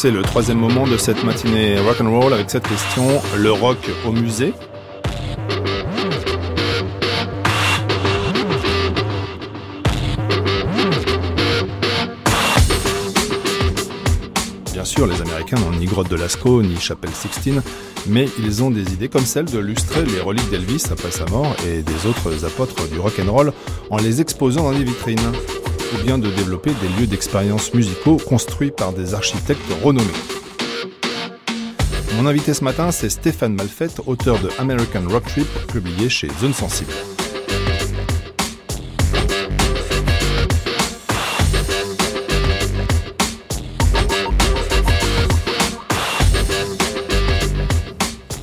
C'est le troisième moment de cette matinée rock and roll avec cette question le rock au musée. Bien sûr, les Américains n'ont ni grotte de Lascaux ni chapelle Sixtine, mais ils ont des idées comme celle de lustrer les reliques d'Elvis après sa mort et des autres apôtres du rock and roll en les exposant dans des vitrines ou bien de développer des lieux d'expérience musicaux construits par des architectes renommés. Mon invité ce matin, c'est Stéphane Malfette, auteur de American Rock Trip, publié chez Zone Sensible.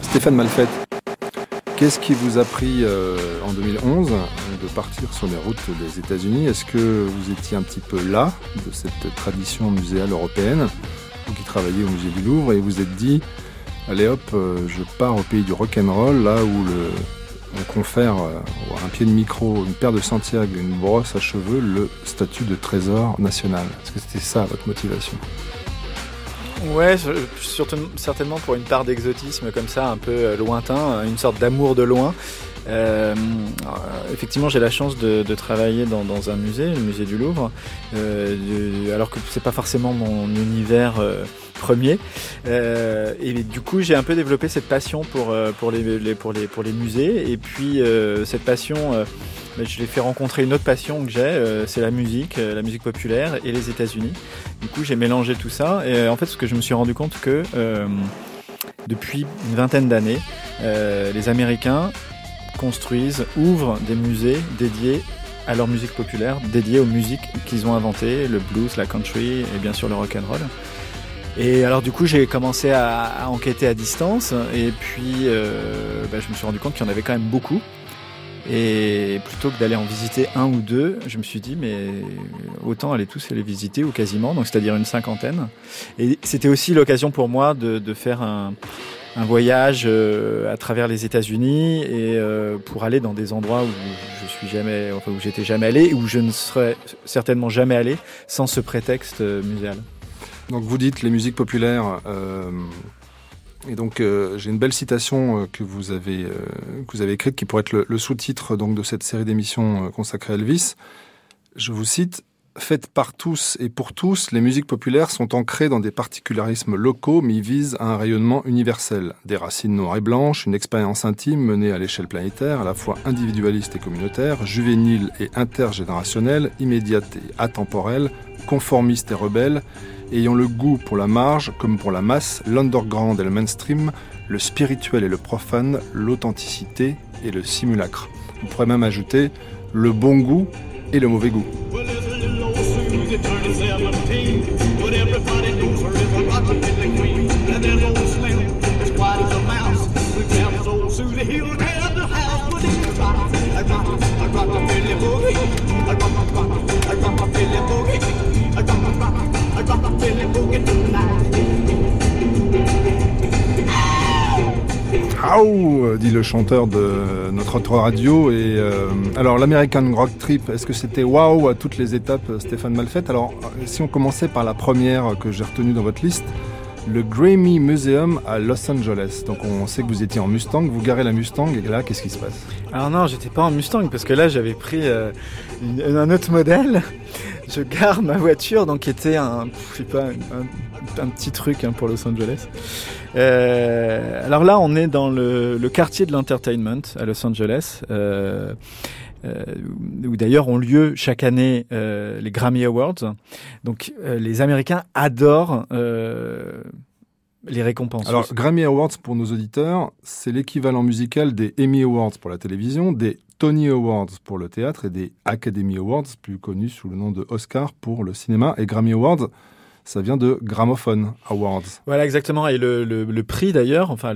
Stéphane Malfette, qu'est-ce qui vous a pris euh, en 2011 de partir sur les routes des États-Unis? Est-ce que vous étiez un petit peu là de cette tradition muséale européenne, vous qui travaillez au musée du Louvre, et vous êtes dit, allez hop, euh, je pars au pays du rock'n'roll, là où le, on confère euh, un pied de micro, une paire de Santiago, une brosse à cheveux, le statut de trésor national. Est-ce que c'était ça votre motivation? Ouais, certainement pour une part d'exotisme comme ça, un peu euh, lointain, une sorte d'amour de loin. Euh, effectivement, j'ai la chance de, travailler dans, un musée, le musée du Louvre, euh, alors que c'est pas forcément mon univers euh, premier. Euh, et du coup, j'ai un peu développé cette passion euh, pour les musées. Et puis cette passion, je l'ai fait rencontrer une autre passion que j'ai, c'est la musique, la musique populaire et les États-Unis. Du coup, j'ai mélangé tout ça. Et en fait, ce que je me suis rendu compte que depuis une vingtaine d'années, les Américains construisent, ouvrent des musées dédiés à leur musique populaire, dédiés aux musiques qu'ils ont inventées, le blues, la country et bien sûr le rock and roll. Et alors du coup j'ai commencé à, à, enquêter à distance et puis euh, bah, je me suis rendu compte qu'il y en avait quand même beaucoup. Et plutôt que d'aller en visiter un ou deux, je me suis dit mais autant aller tous les visiter ou quasiment, donc c'est-à-dire une cinquantaine. Et c'était aussi l'occasion pour moi de, de faire un, un voyage euh, à travers les États-Unis et euh, pour aller dans des endroits où je suis jamais, enfin où j'étais jamais allé, où je ne serais certainement jamais allé sans ce prétexte euh, muséal. Donc vous dites les musiques populaires. Euh, et donc euh, j'ai une belle citation que vous avez que vous avez écrite qui pourrait être le, le sous-titre donc de cette série d'émissions consacrée à Elvis. Je vous cite Faites par tous et pour tous, les musiques populaires sont ancrées dans des particularismes locaux mais visent à un rayonnement universel. Des racines noires et blanches, une expérience intime menée à l'échelle planétaire, à la fois individualiste et communautaire, juvénile et intergénérationnelle, immédiate et atemporelle, conformiste et rebelle, ayant le goût pour la marge comme pour la masse, l'underground et le mainstream, le spirituel et le profane, l'authenticité et le simulacre. On pourrait même ajouter le bon goût et le mauvais goût. How dit le chanteur de notre autre radio. Et euh, alors l'American Rock Trip, est-ce que c'était wow à toutes les étapes, Stéphane Malfette? Alors si on commençait par la première que j'ai retenue dans votre liste, le Grammy Museum à Los Angeles. Donc on sait que vous étiez en Mustang, vous garez la Mustang et là qu'est-ce qui se passe? Alors non, j'étais pas en Mustang parce que là j'avais pris euh, un autre modèle. Je garde ma voiture donc qui était un, je sais pas, un, petit truc hein, pour Los Angeles. Euh, alors là, on est dans le, le quartier de l'entertainment à Los Angeles. Euh, euh, où d'ailleurs ont lieu chaque année euh, les Grammy Awards. Donc euh, les Américains adorent les récompenses. Alors Grammy Awards pour nos auditeurs, c'est l'équivalent musical des Emmy Awards pour la télévision, des Tony Awards pour le théâtre et des Academy Awards, plus connus sous le nom de Oscar pour le cinéma, et Grammy Awards ça vient de Gramophone Awards. Voilà, exactement. Et le, le, prix d'ailleurs, enfin,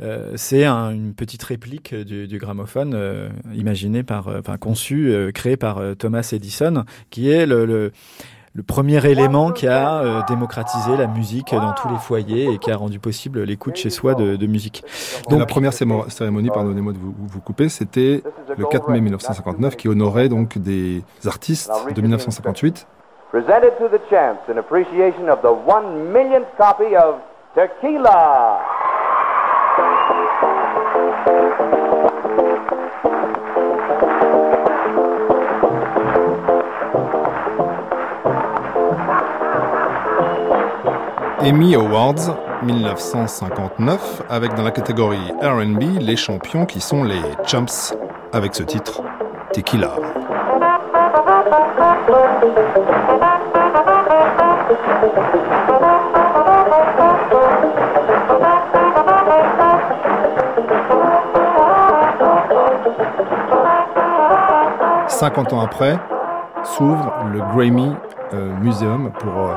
euh, c'est un, une petite réplique du, gramophone euh, imaginé par, euh, enfin, conçu, euh, créé par euh, Thomas Edison, qui est le le premier élément qui a euh, démocratisé la musique dans tous les foyers et qui a rendu possible l'écoute chez soi de, de musique. Donc, la première cérémonie, pardonnez-moi de vous, vous couper, c'était le 4 mai 1959 qui honorait donc des artistes de 1958 presented to the champs in appreciation of the one millionth copy of Tequila. Emmy Awards 1959 avec dans la catégorie RB les champions qui sont les Chumps avec ce titre Tequila. Cinquante ans après, s'ouvre le Grammy euh, Museum pour euh,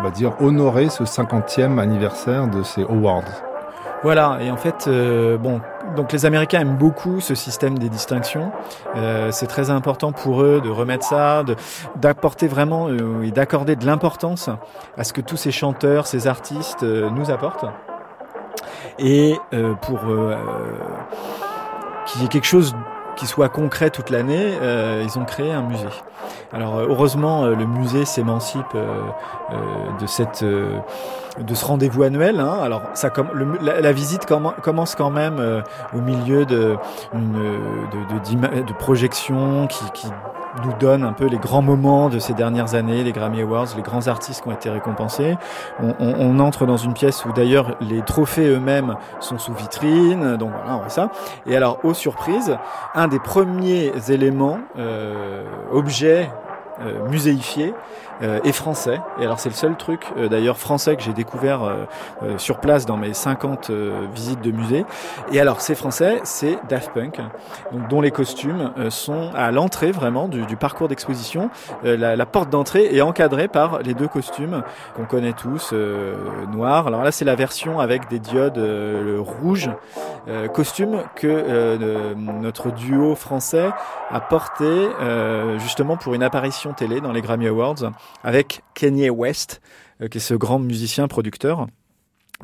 on va dire, honorer ce 50e anniversaire de ces awards. Voilà, et en fait, euh, bon, donc les Américains aiment beaucoup ce système des distinctions. Euh, c'est très important pour eux de remettre ça, d'apporter vraiment euh, et d'accorder de l'importance à ce que tous ces chanteurs, ces artistes nous apportent. Et pour qu'il y ait quelque chose qui soit concret toute l'année, ils ont créé un musée. Alors heureusement, le musée s'émancipe de ce rendez-vous annuel. Hein. Alors, ça, comme, la, visite commence quand même euh, au milieu de, projections qui nous donne un peu les grands moments de ces dernières années, les Grammy Awards, les grands artistes qui ont été récompensés. On, entre dans une pièce où d'ailleurs les trophées eux-mêmes sont sous vitrine, donc voilà, on voit ça. Et alors, aux surprises, un des premiers éléments, euh, objets euh, muséifiés, euh, et français. Et alors c'est le seul truc euh, d'ailleurs français que j'ai découvert euh, sur place dans mes 50 visites de musée. Et alors c'est français, c'est Daft Punk, donc, dont les costumes sont à l'entrée vraiment du, du parcours d'exposition. La, la, porte d'entrée est encadrée par les deux costumes qu'on connaît tous, noirs. Alors là c'est la version avec des diodes rouges, costume que notre duo français a porté justement pour une apparition télé dans les Grammy Awards avec Kanye West, euh, qui est ce grand musicien producteur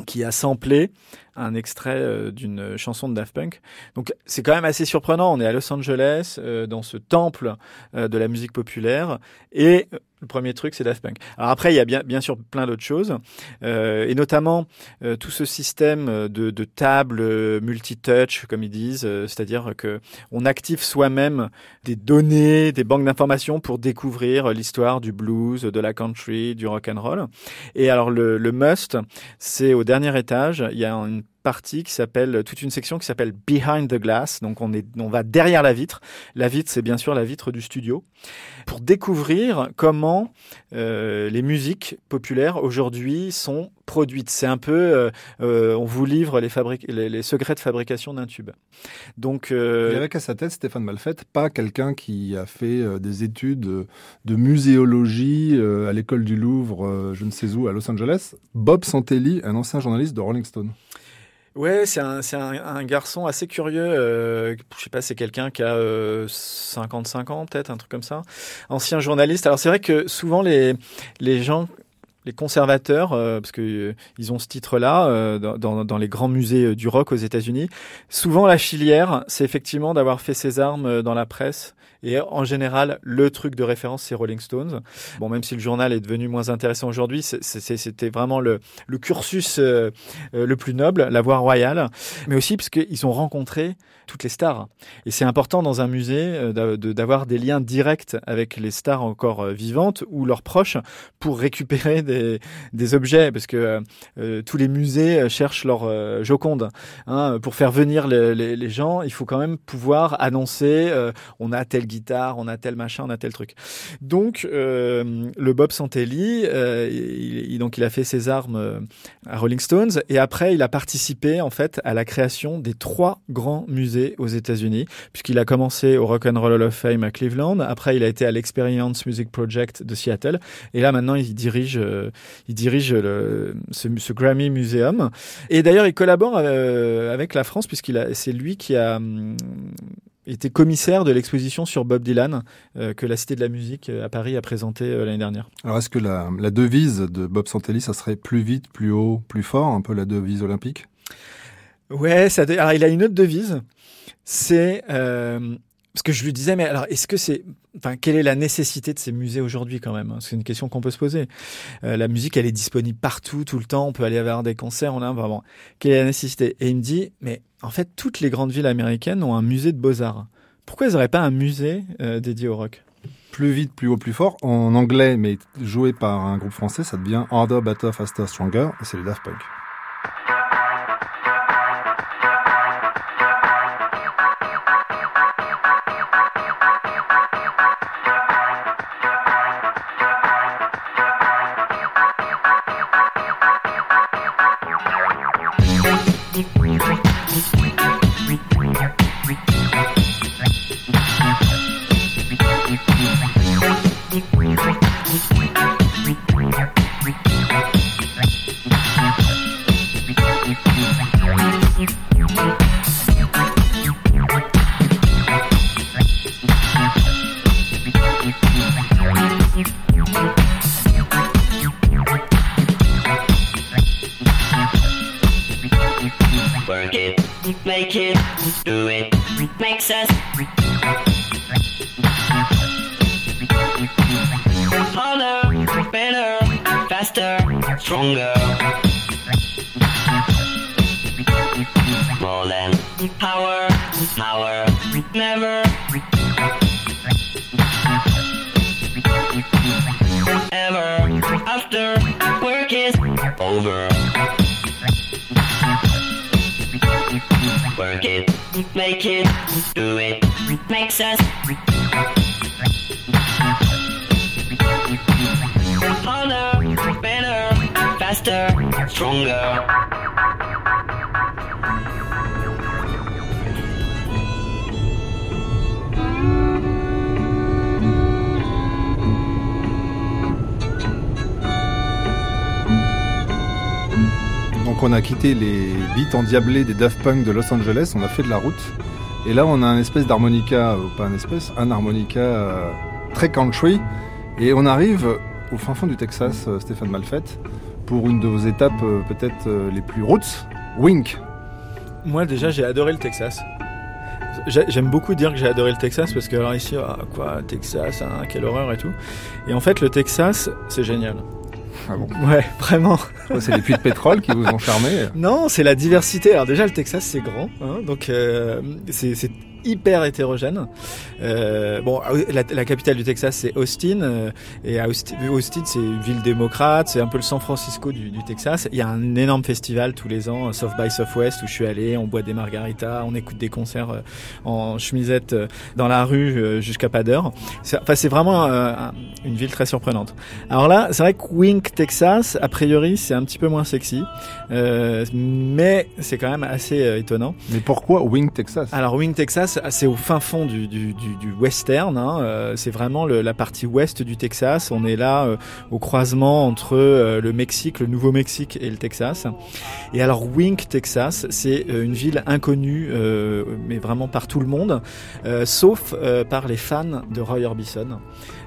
qui a samplé un extrait euh, d'une chanson de Daft Punk. Donc c'est quand même assez surprenant. On est à Los Angeles, euh, dans ce temple de la musique populaire, et le premier truc, c'est Daft Punk. Alors après, il y a bien, sûr plein d'autres choses, euh, et notamment euh, tout ce système de, de table euh, multi-touch, comme ils disent, euh, c'est-à-dire que on active soi-même des données, des banques d'informations pour découvrir l'histoire du blues, de la country, du rock and roll. Et alors le, must, c'est au dernier étage, il y a partie qui s'appelle toute une section qui s'appelle Behind the Glass. Donc on est on va derrière la vitre. La vitre c'est bien sûr la vitre du studio pour découvrir comment euh, les musiques populaires aujourd'hui sont produites. C'est un peu euh, euh, on vous livre les, les, les, secrets de fabrication d'un tube. Donc euh, il avait qu'à sa tête Stéphane Malfette, pas quelqu'un qui a fait des études de muséologie à l'école du Louvre, je ne sais où, à Los Angeles. Bob Santelli, un ancien journaliste de Rolling Stone. Ouais, c'est un, un, un, garçon assez curieux. Euh, je sais pas, c'est quelqu'un qui a euh, 55 ans, peut-être, un truc comme ça. Ancien journaliste. Alors c'est vrai que souvent les, les gens les conservateurs, euh, parce que euh, ils ont ce titre-là euh, dans, les grands musées du rock aux États-Unis. Souvent, la filière, c'est effectivement d'avoir fait ses armes dans la presse. Et en général, le truc de référence, c'est Rolling Stones. Bon, même si le journal est devenu moins intéressant aujourd'hui, c'était vraiment le, le cursus le plus noble, la voie royale. Mais aussi parce qu'ils ont rencontré toutes les stars. Et c'est important dans un musée d'avoir des liens directs avec les stars encore vivantes ou leurs proches pour récupérer des des, objets, parce que euh, euh, tous les musées euh, cherchent leur Joconde. Hein, pour faire venir les, gens, il faut quand même pouvoir annoncer on a telle guitare, on a tel machin, on a tel truc. Donc le Bob Santelli, il, donc il a fait ses armes à Rolling Stones et après il a participé en fait à la création des trois grands musées aux États-Unis, puisqu'il a commencé au Rock and Roll Hall of Fame à Cleveland. Après, il a été à l'Experience Music Project de Seattle. Et là, maintenant, il dirige il dirige le, ce, ce, Grammy Museum. Et d'ailleurs, il collabore euh, avec la France puisqu'il c'est lui qui a hum, été commissaire de l'exposition sur Bob Dylan euh, que la Cité de la Musique euh, à Paris a présenté l'année dernière. Alors est-ce que la, la, devise de Bob Santelli, ça serait plus vite, plus haut, plus fort, un peu la devise olympique? Ouais, ça, alors il a une autre devise, c'est parce que je lui disais, mais alors, est-ce que c'est, quelle est la nécessité de ces musées aujourd'hui quand même hein? C'est une question qu'on peut se poser. Euh, la musique, elle est disponible partout, tout le temps. On peut aller voir des concerts. On a vraiment. Quelle est la nécessité? Et il me dit, mais en fait, toutes les grandes villes américaines ont un musée de beaux arts. Pourquoi ils n'auraient pas un musée euh, dédié au rock? Plus vite, plus haut, plus fort. En anglais, mais joué par un groupe français, ça devient Harder, Better, Faster, Stronger. Et c'est les Daft Punk. A quitté les beats endiablés des Daft Punk de Los Angeles, on a fait de la route. Et là on a un espèce d'harmonica, ou pas un espèce, un harmonica euh, très country. Et on arrive au fin fond du Texas, euh, Stéphane Malfette, pour une de vos étapes euh, peut-être les plus roots, Wink. Moi déjà j'ai adoré le Texas. J'aime beaucoup dire que j'ai adoré le Texas parce que alors ici, ah, quoi, Texas, hein, quelle horreur et tout. Et en fait, le Texas, c'est génial. Ah bon Ouais, vraiment. C'est les puits de pétrole qui vous ont charmé Non, c'est la diversité. Alors déjà, le Texas, c'est grand, hein, donc euh, c'est hyper hétérogène. Euh, bon, la, la, capitale du Texas, c'est Austin. Euh, et Austin, Austin c'est une ville démocrate. C'est un peu le San Francisco du, du, Texas. Il y a un énorme festival tous les ans, South by Southwest, où je suis allé. On boit des margaritas, on écoute des concerts euh, en chemisette euh, dans la rue jusqu'à pas d'heure. Enfin, c'est vraiment une ville très surprenante. Alors là, c'est vrai que Wink, Texas, a priori, c'est un petit peu moins sexy. mais c'est quand même assez étonnant. Mais pourquoi Wink, Texas? Alors Wink, Texas, c'est au fin fond du, western. Hein. Euh, c'est vraiment la partie ouest du Texas. On est là euh, au croisement entre euh, le Mexique, le Nouveau-Mexique et le Texas. Et alors Wink, Texas, c'est une ville inconnue, mais vraiment par tout le monde, sauf par les fans de Roy Orbison.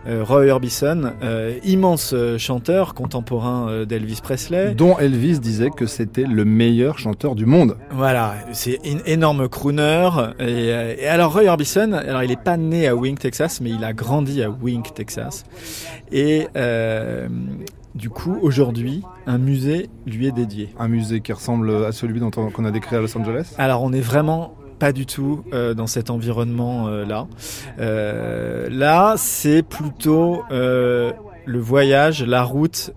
Euh, Roy Orbison, euh, immense euh, chanteur contemporain d'Elvis Presley. Dont Elvis disait que c'était le meilleur chanteur du monde. Voilà, c'est un énorme crooner. Et, alors Roy Orbison, alors il est pas né à Wink, Texas, mais il a grandi à Wink, Texas. Et du coup, aujourd'hui, un musée lui est dédié. Un musée qui ressemble à celui qu'on a décrit à Los Angeles? Alors, on est vraiment pas du tout euh, dans cet environnement euh, là. Euh, là, c'est plutôt le voyage, la route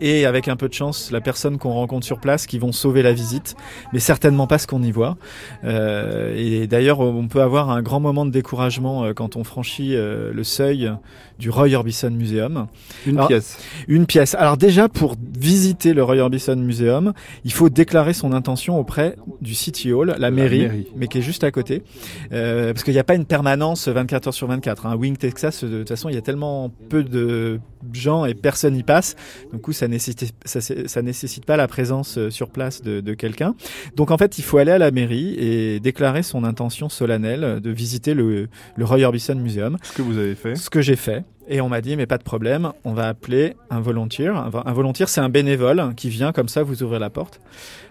et avec un peu de chance la personne qu'on rencontre sur place qui vont sauver la visite, mais certainement pas ce qu'on y voit. Euh, et d'ailleurs, on peut avoir un grand moment de découragement euh, quand on franchit euh, le seuil du Roy Orbison Museum. Une pièce. Une pièce. Alors déjà, pour visiter le Roy Orbison Museum, il faut déclarer son intention auprès du City Hall, la, mairie, mais qui est juste à côté, euh, parce qu'il n'y a pas une permanence 24 heures sur 24. Hein. Wing Texas, de toute façon, il y a tellement peu de gens et personne y passe. Du coup, ça nécessite, ça, ça nécessite pas la présence euh, sur place de, de quelqu'un. Donc en fait, il faut aller à la mairie et déclarer son intention solennelle de visiter le, le Roy Orbison Museum. Ce que vous avez fait. Ce que j'ai fait. Et on m'a dit, mais pas de problème, on va appeler un volontaire. Un, volontaire, c'est un bénévole qui vient comme ça vous ouvrir la porte.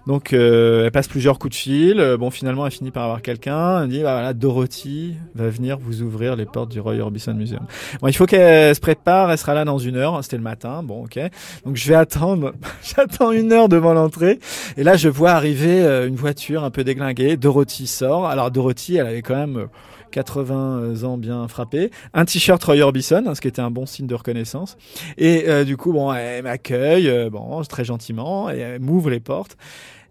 Donc, euh, elle passe plusieurs coups de fil. Euh, bon, finalement, elle finit par avoir quelqu'un. Elle dit, bah, voilà, Dorothy va venir vous ouvrir les portes du Roy Orbison Museum. Bon, il faut qu'elle se prépare. Elle sera là dans une heure. C'était le matin. Bon, ok. Donc, je vais attendre. J'attends une heure devant l'entrée. Et là, je vois arriver euh, une voiture un peu déglinguée. Dorothy sort. Alors, Dorothy, elle avait quand même 80 ans bien frappé, un t-shirt Roy Orbison, ce qui était un bon signe de reconnaissance. Et euh, du coup, bon, elle m'accueille, euh, bon, très gentiment, et elle m'ouvre les portes.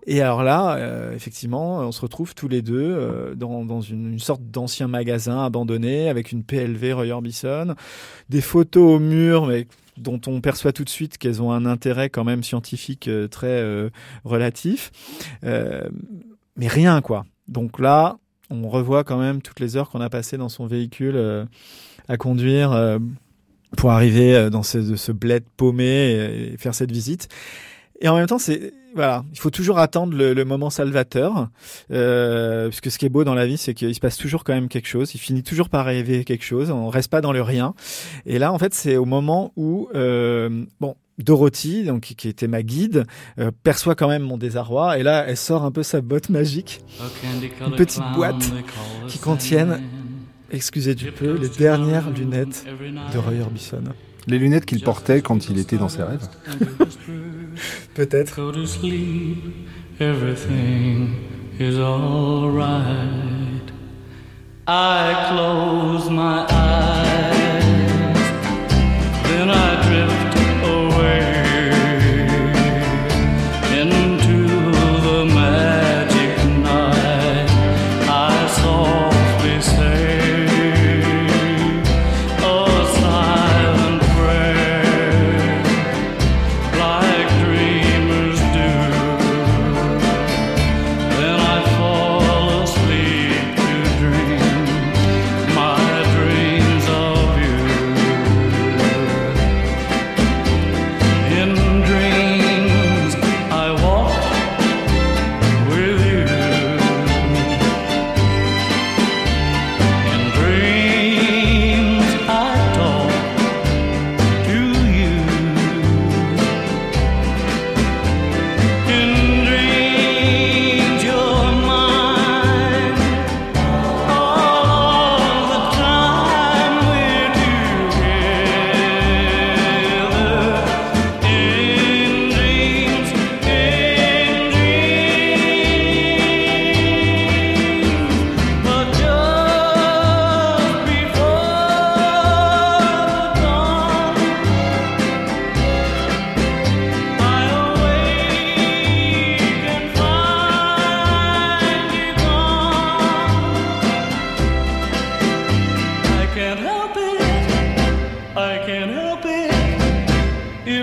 Et alors là, euh, effectivement, on se retrouve tous les deux dans, une, sorte d'ancien magasin abandonné avec une PLV Roy Orbison, des photos au mur, mais dont on perçoit tout de suite qu'elles ont un intérêt quand même scientifique très relatif. mais rien, quoi. Donc là, on revoit quand même toutes les heures qu'on a passées dans son véhicule euh, à conduire euh, pour arriver euh, dans ce, ce bled paumé et, faire cette visite. Et en même temps, c'est voilà, il faut toujours attendre le, moment salvateur, euh, puisque ce qui est beau dans la vie, c'est qu'il se passe toujours quand même quelque chose. Il finit toujours par rêver quelque chose. On reste pas dans le rien. Et là, en fait, c'est au moment où euh, bon, Dorothy, donc qui était ma guide, euh, perçoit quand même mon désarroi et là elle sort un peu sa botte magique, une petite boîte qui contienne, excusez du peu, les dernières lunettes de Roy Orbison. Les lunettes qu'il portait quand il était dans ses rêves. Peut-être. I close my eyes,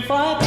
fought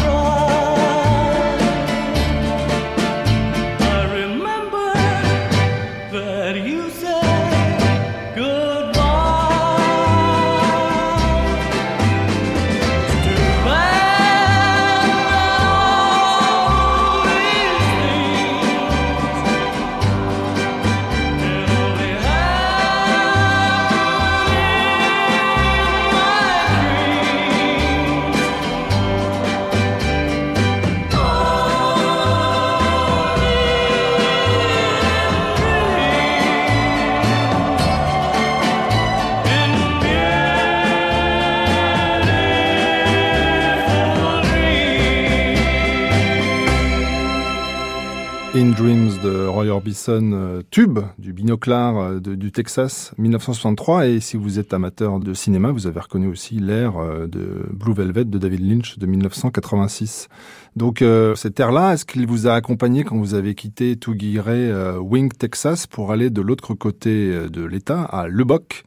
Orbison euh, Tube du binoclar euh, du Texas 1963 et si vous êtes amateur de cinéma vous avez reconnu aussi l'air euh, de Blue Velvet de David Lynch de 1986 donc cet air-là est-ce qu'il vous a accompagné quand vous avez quitté Touguiré Wing Texas pour aller de l'autre côté de l'État à Lubbock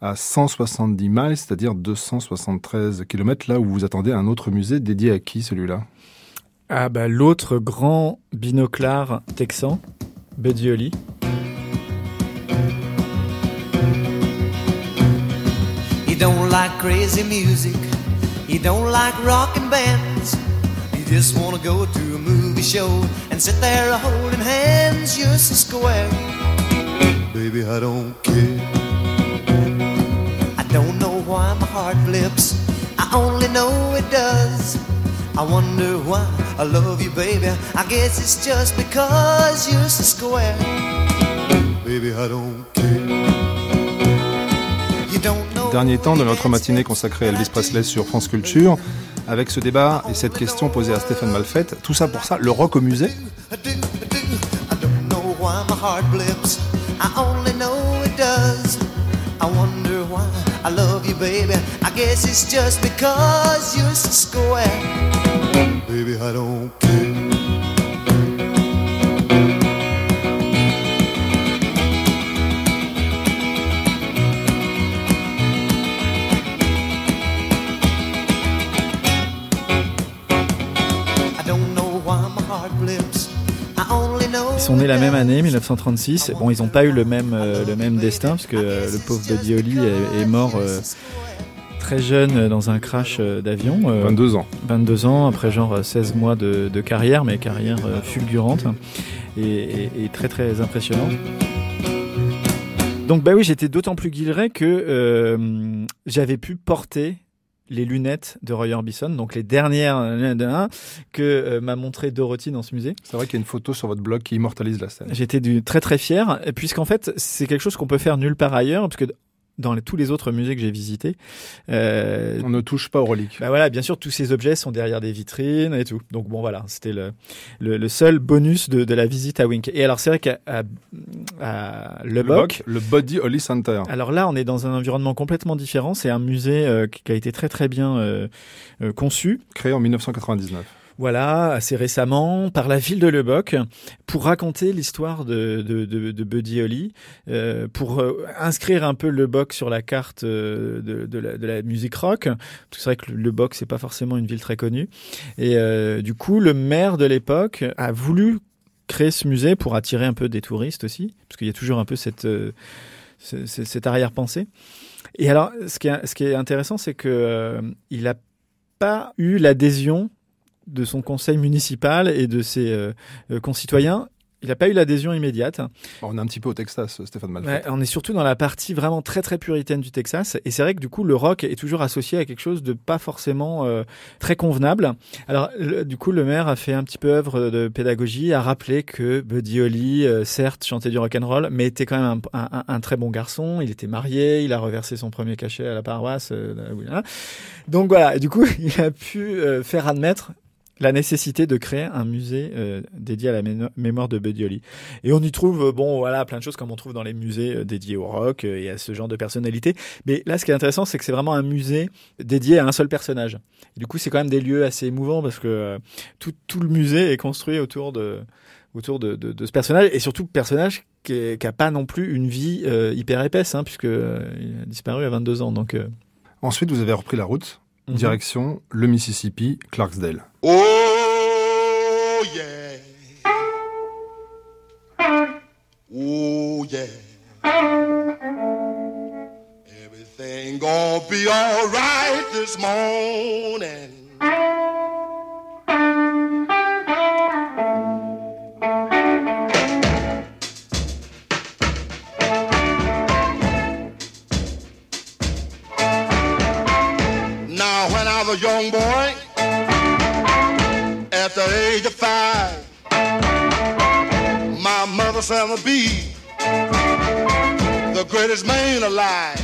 à 170 miles, c'est-à-dire 273 km, là où vous attendez un autre musée dédié à qui celui-là? Ah bah l'autre grand binoclar texan, Buddy Holly. He don't like crazy music. He don't like rockin' bands. He just wanna go to a movie show and sit there holding hands just a square. Baby, I don't care. I don't know why my heart flips only know it does. I wonder why I love you, baby. I guess it's just because you're so square. Baby, I don't care. You don't know Dernier temps de notre matinée consacrée à Elvis Presley sur France Culture, avec ce débat et cette question posée à Stéphane Malfait. Tout ça pour ça, le rock au musée? I only know it does. I wonder why I love you, baby. I guess it's just because you're so square. Baby, I don't care. Ils sont nés la même année, 1936. Bon, ils n'ont pas eu le même, euh, le même destin, parce que euh, le pauvre Buddy Holly est, est mort euh, très jeune euh, dans un crash euh, d'avion. euh, 22 ans. 22 ans, après genre euh, 16 mois de, de carrière, mais carrière euh, fulgurante et, et- et très très impressionnante. Donc bah oui, j'étais d'autant plus guilleret que euh, j'avais pu porter les lunettes de Roy Orbison, donc les dernières lunettes de un, que euh, m'a montré Dorothy dans ce musée. C'est vrai qu'il y a une photo sur votre blog qui immortalise la scène. J'étais très très fier, puisqu'en fait c'est quelque chose qu'on peut faire nulle part ailleurs, parce que dans les- tous les autres musées que j'ai visités, euh, On ne touche pas aux reliques. bah voilà, bien sûr, tous ces objets sont derrière des vitrines et tout. Donc bon, voilà, c'était le, le, le seul bonus de, de la visite à Wink. Et alors, c'est vrai qu'à à Lubbock, le Body Holly Center. alors là, on est dans un environnement complètement différent. C'est un musée euh, qui a été très très bien euh, conçu. Créé en 1999. Voilà, assez récemment, par la ville de Lubbock, pour raconter l'histoire de, Buddy Holly, euh, pour euh, inscrire un peu Lubbock sur la carte euh, de, la, de la musique rock. C'est vrai que Lubbock, c'est pas forcément une ville très connue. Et du coup, le maire de l'époque a voulu créer ce musée pour attirer un peu des touristes aussi, parce qu'il y a toujours un peu cette, ce- ce- cette arrière-pensée. Et alors, ce qui est, intéressant, c'est que il a pas eu l'adhésion de son conseil municipal et de ses euh, euh, concitoyens. Il n'a pas eu l'adhésion immédiate. On est un petit peu au Texas, Stéphane. Ouais, on est surtout dans la partie vraiment très très puritaine du Texas. Et c'est vrai que du coup, le rock est toujours associé à quelque chose de pas forcément euh, très convenable. Alors, le- du coup, le maire a fait un petit peu œuvre de pédagogie, a rappelé que Buddy Holly, euh, certes, chantait du rock and roll, mais était quand même un, un- un très bon garçon. Il était marié, il a reversé son premier cachet à la paroisse. euh. Donc voilà, Et du coup, il a pu faire admettre la nécessité de créer un musée euh, dédié à la mémoire de Holly. Et on y trouve, euh, bon, voilà, plein de choses comme on trouve dans les musées euh, dédiés au rock et à ce genre de personnalité. Mais là, ce qui est intéressant, c'est que c'est vraiment un musée dédié à un seul personnage. Et du coup, c'est quand même des lieux assez émouvants parce que tout, tout le musée est construit autour de autour de, ce personnage et surtout personnage qui, est- qui a pas non plus une vie hyper épaisse, hein, puisque il a disparu à 22 ans. Donc, Ensuite, vous avez repris la route, mhm. direction le Mississippi, Clarksdale. Oh yeah. Oh yeah. Everything gonna be all right this morning. A young boy, at the age of five, my mother said to be the greatest man alive.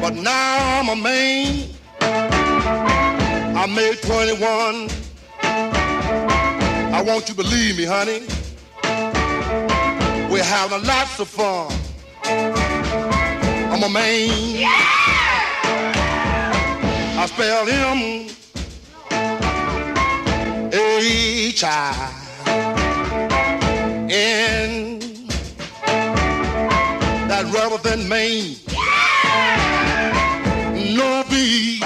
But now I'm a man. I made 21. I want you to believe me, honey. We're having lots of fun. I'm a man. I spell him H I N that rather than Maine. No B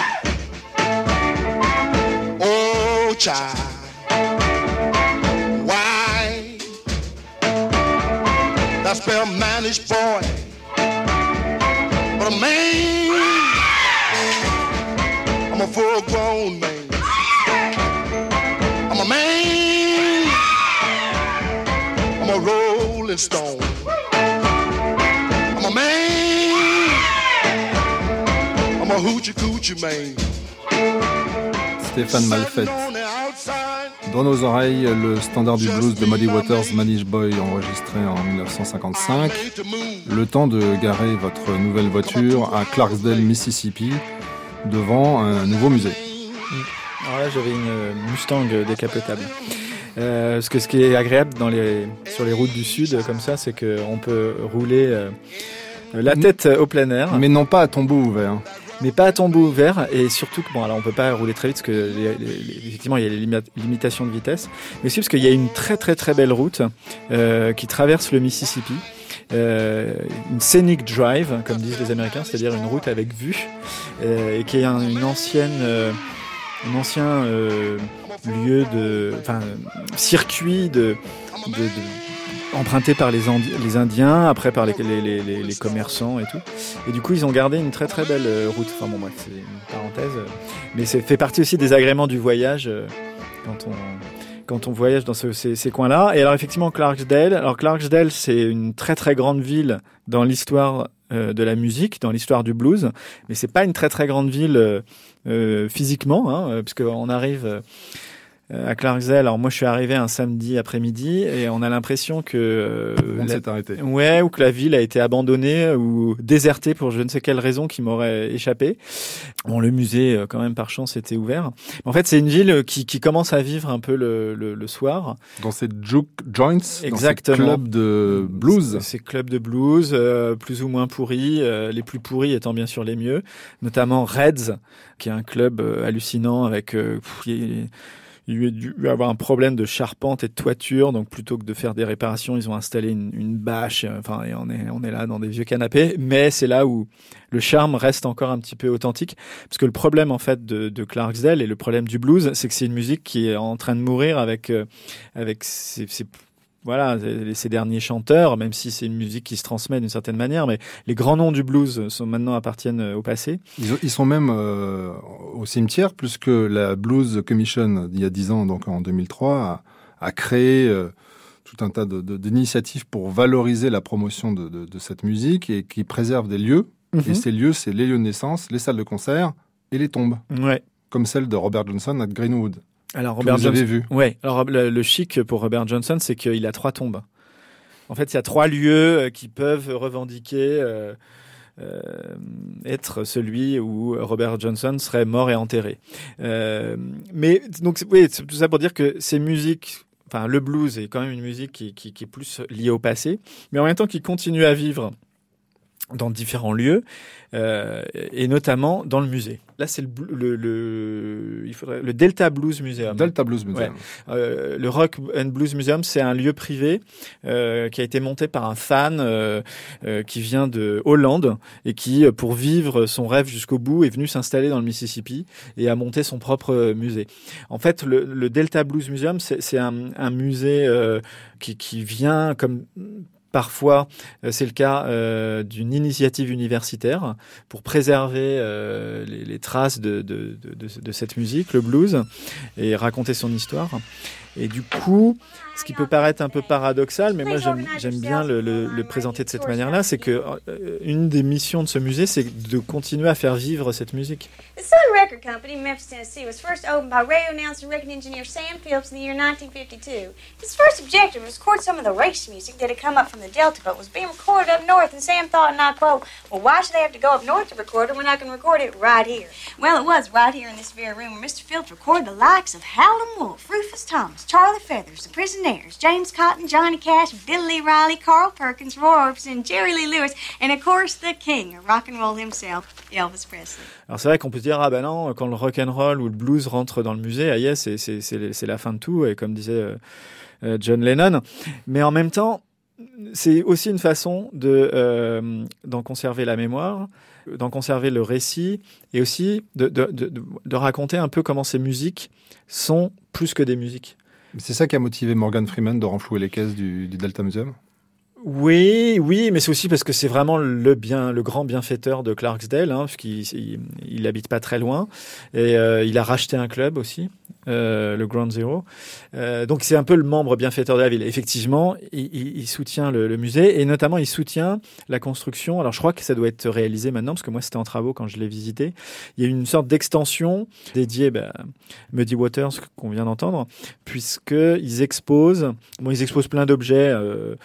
Oh child. Why? That spell manish boy. But a man I'm a full grown man I'm a man. I'm a rolling stone. I'm a man. I'm a hoochie coochie man. Stéphane Malfait. Dans nos oreilles, le standard du blues de Muddy Waters, Manish Boy, enregistré en 1955. Le temps de garer votre nouvelle voiture à Clarksdale, Mississippi, devant un nouveau musée. Alors là, j'avais une Mustang décapotable. Euh, parce que ce qui est agréable dans les, sur les routes du sud, comme ça, c'est qu'on peut rouler euh, la tête au plein air. Mais non pas à tombeau ouvert. Mais pas à tombeau ouvert et surtout que bon alors on peut pas rouler très vite parce que effectivement il y a les limi- limitations de vitesse. Mais aussi parce qu'il y a une très très très belle route euh, qui traverse le Mississippi. Euh, une scenic drive comme disent les Américains c'est-à-dire une route avec vue euh, et qui est un- une ancienne euh, un ancien euh, lieu de enfin circuit de, de, de- emprunté par les, les Indiens, après par les, les, les- commerçants et tout. Et du coup, ils ont gardé une très très belle euh, route. Enfin bon, bref, c'est une parenthèse. Mais c'est fait partie aussi des agréments du voyage euh, quand on quand on voyage dans ce- ces, ces coins-là. Et alors effectivement, Clarksdale. Alors Clarksdale, c'est une très très grande ville dans l'histoire euh, de la musique, dans l'histoire du blues. Mais c'est pas une très très grande ville euh, physiquement, hein, parce qu'on arrive. Euh, à Clarksdale, alors moi je suis arrivé un samedi après-midi et on a l'impression que euh, monde la- s'est arrêté. Ouais, ou que la ville a été abandonnée ou désertée pour je ne sais quelle raison qui m'aurait échappé. Bon, le musée, euh, quand même, par chance, était ouvert. En fait, c'est une ville qui, qui commence à vivre un peu le, le, le soir. Dans ces juke joints, Exactement. dans ces clubs de blues. Ces clubs de blues, euh, plus ou moins pourris, euh, les plus pourris étant bien sûr les mieux, notamment Reds, qui est un club euh, hallucinant avec... euh, pff, il- y a dû avoir un problème de charpente et de toiture, donc plutôt que de faire des réparations, ils ont installé une, une bâche. euh, Enfin, et on est on est là dans des vieux canapés, mais c'est là où le charme reste encore un petit peu authentique, parce que le problème en fait de, de Clarksdale et le problème du blues, c'est que c'est une musique qui est en train de mourir avec euh, avec ses, ses- voilà ces derniers chanteurs, même si c'est une musique qui se transmet d'une certaine manière, mais les grands noms du blues sont maintenant appartiennent au passé. Ils, ont- ils sont même euh, au cimetière, puisque la Blues Commission, il y a 10 ans, donc en 2003, a, a créé euh, tout un tas d'initiatives pour valoriser la promotion de, de- de cette musique et qui préserve des lieux. Et ces lieux, c'est les lieux de naissance, les salles de concert et les tombes, Ouais. comme celle de Robert Johnson à Greenwood, Alors que Robert vous avez Johnson. vu. Ouais. Alors le, le chic pour Robert Johnson, c'est qu'il a trois tombes. En fait, il y a trois lieux euh, qui peuvent revendiquer euh, euh, être celui où Robert Johnson serait mort et enterré. Euh, mais donc oui, c'est tout ça pour dire que ces musiques. Enfin, le blues est quand même une musique qui, qui, qui est plus liée au passé, mais en même temps qui continue à vivre dans différents lieux, euh, et notamment dans le musée. Là, c'est le, le, le, il faudrait, le Delta Blues Museum. Delta Blues Museum. Euh, le Rock and Blues Museum, c'est un lieu privé euh, qui a été monté par un fan euh, euh, qui vient de Hollande et qui, euh, pour vivre son rêve jusqu'au bout, est venu s'installer dans le Mississippi et a monté son propre musée. En fait, le, le Delta Blues Museum, c'est c'est un, un musée euh, qui, qui vient comme Parfois, euh, c'est le cas euh, d'une initiative universitaire pour préserver euh, les, les traces de, de, de, de- cette musique, le blues, et raconter son histoire. Et du coup, ce qui peut paraître un peu paradoxal, mais moi j'aime bien le, présenter de cette manière-là, c'est que euh, des missions de ce musée, c'est de continuer à faire vivre cette musique. The Sun Record Company in Memphis, Tennessee was first opened by radio announcer and record engineer Sam Phillips in the year 1952. His first objective was to record some of the race music that had come up from the Delta but was being recorded up north, and Sam thought, and I quote, well, why should they have to go up north to record it when I can record it right here? Well, it was right here in this very room where Mr. Phillips recorded the likes of Howlin' Wolf, Rufus Thomas, Charlie Feathers, the James Cotton, Johnny Cash, Billy Riley, Carl Perkins, Roy Orbison, Jerry Lee Lewis, and of course the king of rock and roll himself, Elvis Presley. Alors c'est vrai qu'on peut se dire ah ben non quand le rock and roll ou le blues rentre dans le musée, ah yes, c'est la fin de tout et comme disait euh, euh, John Lennon. Mais en même temps, c'est aussi une façon de euh, d'en conserver la mémoire, d'en conserver le récit et aussi de, de- de raconter un peu comment ces musiques sont plus que des musiques. C'est ça qui a motivé Morgan Freeman de renflouer les caisses du, Delta Museum? Oui, oui, mais c'est aussi parce que c'est vraiment le bien, le grand bienfaiteur de Clarksdale, hein, parce qu'il il, il habite pas très loin, et euh, il a racheté un club aussi, euh, le Ground Zero. Euh, donc c'est un peu le membre bienfaiteur de la ville. Effectivement, il, soutient le, musée et notamment il soutient la construction. Alors je crois que ça doit être réalisé maintenant parce que moi c'était en travaux quand je l'ai visité. Il y a une sorte d'extension dédiée bah, Muddy Waters qu'on vient d'entendre, puisque ils exposent. Bon, ils exposent plein d'objets euh,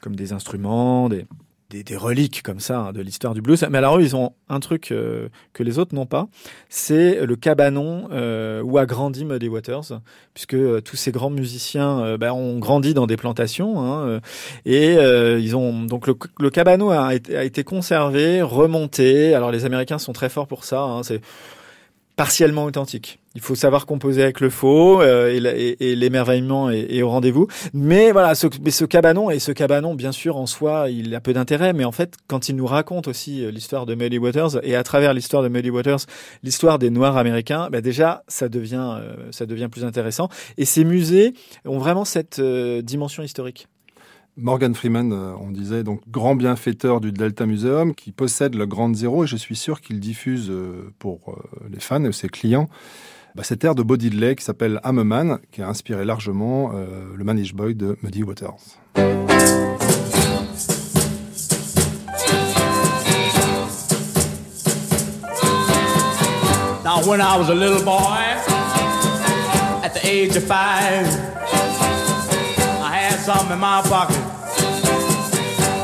comme des instruments, des des, des reliques comme ça hein, de l'histoire du blues. Mais alors eux, ils ont un truc euh, que les autres n'ont pas, c'est le cabanon euh, où a grandi Muddy Waters, puisque euh, tous ces grands musiciens ben, ont grandi dans des plantations, hein, euh, et euh, ils ont donc le, le cabanon a été, a été conservé, remonté. Alors les Américains sont très forts pour ça. hein, c'est partiellement authentique. Il faut savoir composer avec le faux euh, et, l'émerveillement est, est au rendez-vous. Mais voilà, ce, mais ce cabanon et ce cabanon, bien sûr, en soi, il a peu d'intérêt. Mais en fait, quand il nous raconte aussi euh, l'histoire de Muddy Waters et à travers l'histoire de Muddy Waters, l'histoire des Noirs américains, bah déjà, ça devient, euh, ça devient plus intéressant. Et ces musées ont vraiment cette euh, dimension historique. Morgan Freeman, euh, on disait, donc grand bienfaiteur du Delta Museum, qui possède le Grand Zero, et je suis sûr qu'il diffuse euh, pour euh, les fans et ses clients bah, cette air de Bo Diddley qui s'appelle I'm qui a inspiré largement le Manish Boy de Muddy Waters. Now, when I was a little boy, at the age of five, something in my pocket.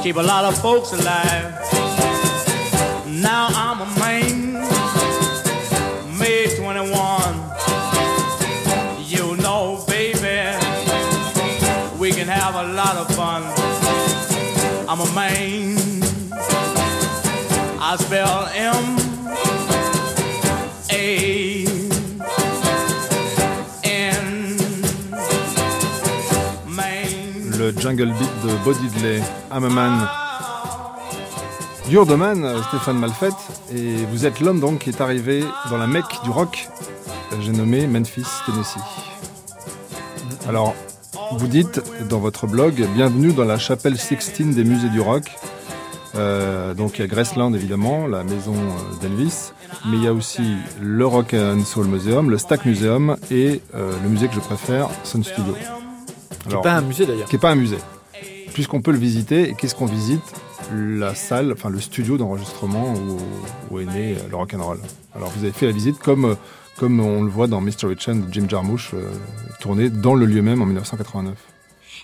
Keep a lot of folks alive. Now I'm a man, May 21. You know, baby, we can have a lot of fun. I'm a man. I spell M. Le jungle beat de Bo Diddley, I'm a Stéphane Malfait, et vous êtes l'homme donc qui est arrivé dans la Mecque du rock, j'ai nommé Memphis, Tennessee. Alors, vous dites dans votre blog, bienvenue dans la chapelle Sixtine des musées du rock. Euh, donc il y a Graceland évidemment, la maison euh, d'Elvis, mais il y a aussi le Rock and Soul Museum, le Stack Museum et euh, le musée que je préfère, Sun Studio. Alors, Pas un musée d'ailleurs. qui est pas un musée. Puisqu'on peut le visiter, et qu'est-ce qu'on visite La salle, enfin le studio d'enregistrement où, où est né euh, le rock'n'roll. Alors vous avez fait la visite comme, euh, comme on le voit dans Mystery Chain de Jim Jarmusch, euh, tourné dans le lieu même en 1989.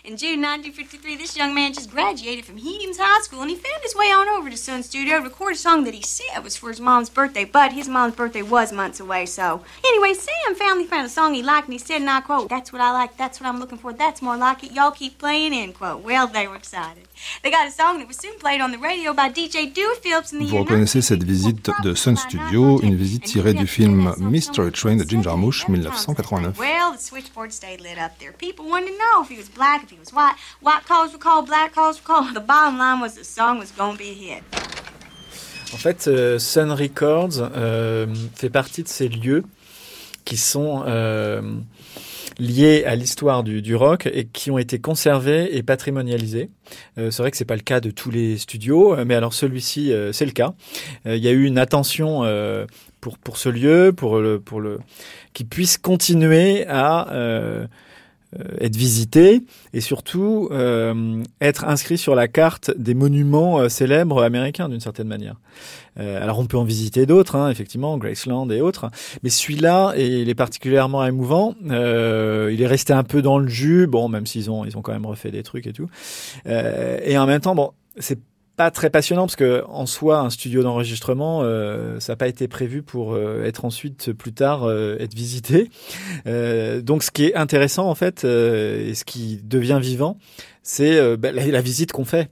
In June 1953, this young man just graduated from Headings High School, and he found his way on over to Sun Studio to record a song that he said was for his mom's birthday, but his mom's birthday was months away, so. Anyway, Sam finally found a song he liked, and he said, and I quote, That's what I like, that's what I'm looking for, that's more like it, y'all keep playing, end quote. Well, they were excited. They got a song that was soon played on the radio by DJ Dewey Phillips in the Vous reconnaissez cette visite de Sun Studio, une visite tirée du film Mystery Train de Jim Jarmusch, 1989. Well, the switchboard stayed lit up there. People wanted to know if he was black, he was white. White calls were called, black calls were called. The bottom line was the song was gonna be a hit. En fait, euh, Sun Records euh, fait partie de ces lieux qui sont euh, liés à l'histoire du, rock et qui ont été conservés et patrimonialisés. C'est vrai que c'est pas le cas de tous les studios, mais alors celui-ci, c'est le cas. Il y a eu une attention pour pour ce lieu, pour le pour le qui puisse continuer à être visité et surtout euh, être inscrit sur la carte des monuments euh, célèbres américains d'une certaine manière. Euh, alors on peut en visiter d'autres, hein, effectivement, Graceland et autres, mais celui-là, il est particulièrement émouvant. Euh, il est resté un peu dans le jus, bon, même s'ils ont ils ont quand même refait des trucs et tout. Euh, et en même temps, bon, c'est très passionnant parce que en soi un studio d'enregistrement euh, ça n'a pas été prévu pour euh, être ensuite plus tard euh, visité. Donc ce qui est intéressant en fait et ce qui devient vivant c'est bah, la, visite qu'on fait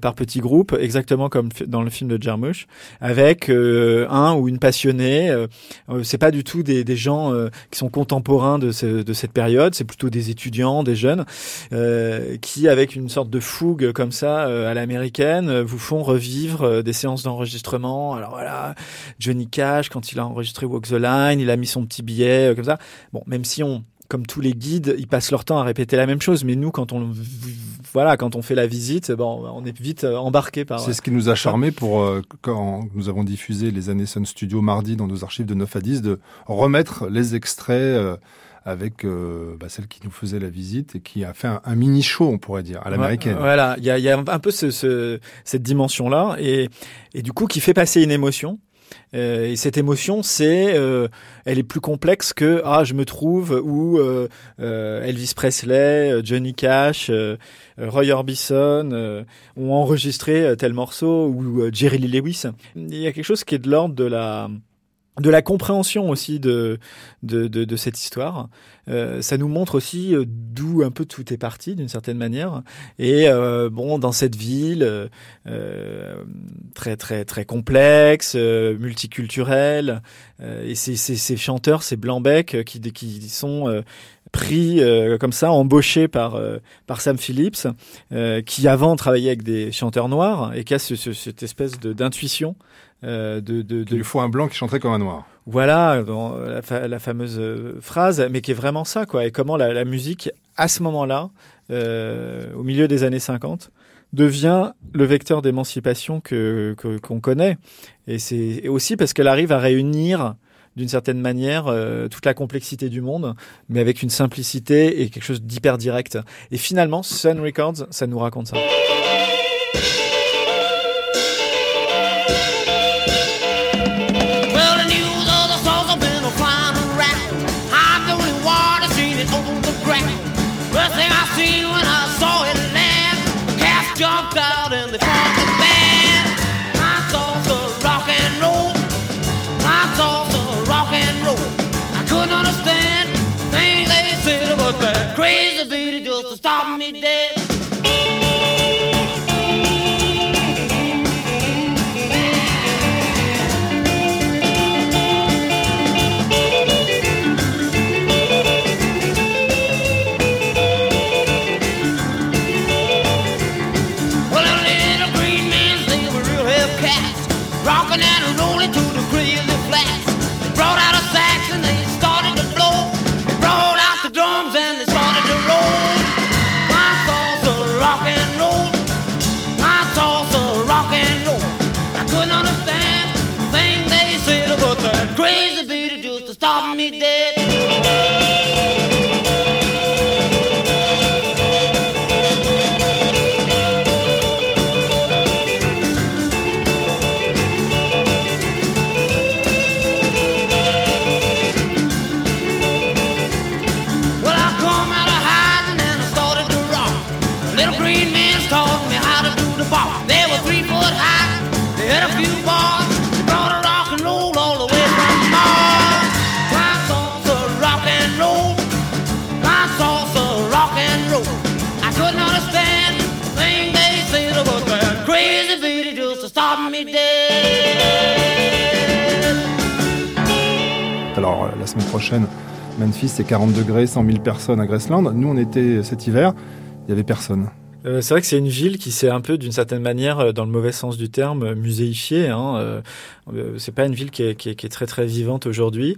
par petits groupes exactement comme dans le film de Jarmusch avec euh, un ou une passionnée euh, euh, c'est pas du tout des, des gens euh, qui sont contemporains de, ce- de cette période c'est plutôt des étudiants des jeunes euh, qui, avec une sorte de fougue comme ça euh, à l'américaine, euh, vous font revivre euh, des séances d'enregistrement. Alors voilà, Johnny Cash, quand il a enregistré Walk the Line, il a mis son petit billet euh, comme ça. Bon, même si on comme tous les guides, ils passent leur temps à répéter la même chose. Mais nous, quand on voilà, quand on fait la visite, bon, on est vite euh, embarqué par. C'est ce qui nous a charmé pour euh, quand nous avons diffusé les années Sun Studio mardi dans nos archives de 9 à 10 de remettre les extraits euh, avec euh, bah, celle qui nous faisait la visite et qui a fait un, un mini show, on pourrait dire, à l'américaine. Voilà, il y a, y a un peu ce, ce- cette dimension-là et, et du coup qui fait passer une émotion. Euh, et cette émotion, c'est, euh, elle est plus complexe que ah je me trouve où euh, euh, Elvis Presley, Johnny Cash, Roy Orbison ont enregistré tel morceau ou Jerry Lee Lewis. Il y a quelque chose qui est de l'ordre de la de la compréhension aussi de de, de, de cette histoire. Euh, ça nous montre aussi euh, d'où un peu tout est parti d'une certaine manière. Et euh, bon, dans cette ville euh, très très très complexe, euh, multiculturelle, euh, et ces, ces, chanteurs, ces blancs-becs qui qui sont pris euh, comme ça, embauchés par euh, par Sam Phillips, euh, qui avant travaillait avec des chanteurs noirs et qui a ce, ce- cette espèce d'intuition euh, de, de, Il de lui faut un blanc qui chanterait comme un noir. voilà dans la, fa- la fameuse euh, phrase, mais qui est vraiment ça, quoi. Et comment la, la musique, à ce moment-là, euh, au milieu des années 50, devient le vecteur d'émancipation que que- qu'on connaît. Et c'est aussi parce qu'elle arrive à réunir d'une certaine manière euh, toute la complexité du monde, mais avec une simplicité et quelque chose d'hyper direct. Et finalement, Sun Records, ça nous raconte ça. Semaine prochaine, Memphis, c'est 40 degrés, 100 000 personnes à Graceland. Nous, on était cet hiver, il y avait personne. Euh, c'est vrai que c'est une ville qui s'est un peu, d'une certaine manière, euh, dans le mauvais sens du terme, euh, muséifiée. Hein. Euh, c'est pas une ville qui est, qui est- qui est très très vivante aujourd'hui,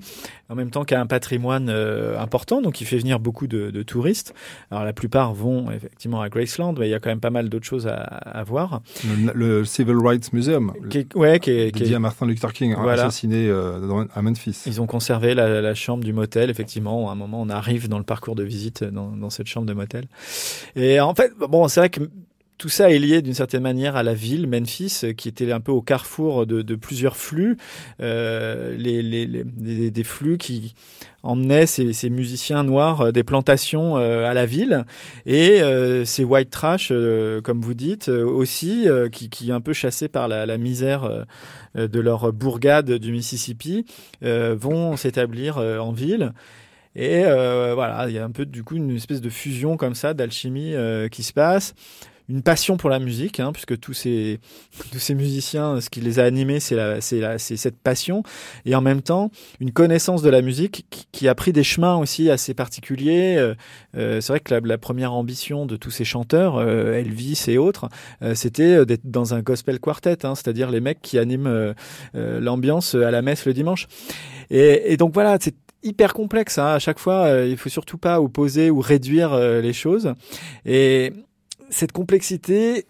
en même temps a un patrimoine euh, important, donc qui fait venir beaucoup de, de touristes. Alors la plupart vont effectivement à Graceland, mais il y a quand même pas mal d'autres choses à, à voir. Le, le Civil Rights Museum, Qui est- ouais, qui est- qui est- dédié à Martin Luther King, hein, Voilà. assassiné euh, à Memphis. Ils ont conservé la, la chambre du motel, effectivement. À un moment, on arrive dans le parcours de visite dans, dans cette chambre de motel. Et en fait, bon, c'est vrai que tout ça est lié d'une certaine manière à la ville, Memphis, qui était un peu au carrefour de, plusieurs flux, euh, des, flux qui emmenaient ces, musiciens noirs euh, des plantations euh, à la ville, et ces white trash, comme vous dites, aussi, qui, qui un peu chassés par la, misère de leur bourgade du Mississippi, vont s'établir en ville. Et voilà, il y a un peu du coup une espèce de fusion comme ça, d'alchimie qui se passe. Une passion pour la musique, hein, puisque tous ces tous ces musiciens, ce qui les a animés, c'est la c'est la c'est cette passion, et en même temps une connaissance de la musique qui, qui a pris des chemins aussi assez particuliers. Euh, euh, c'est vrai que la, la première ambition de tous ces chanteurs, euh, Elvis et autres, euh, c'était d'être dans un gospel quartet, hein, c'est-à-dire les mecs qui animent euh, euh, l'ambiance à la messe le dimanche. Et, et donc voilà, c'est hyper complexe. Hein. À chaque fois, il faut surtout pas opposer ou réduire les choses. Et cette complexité,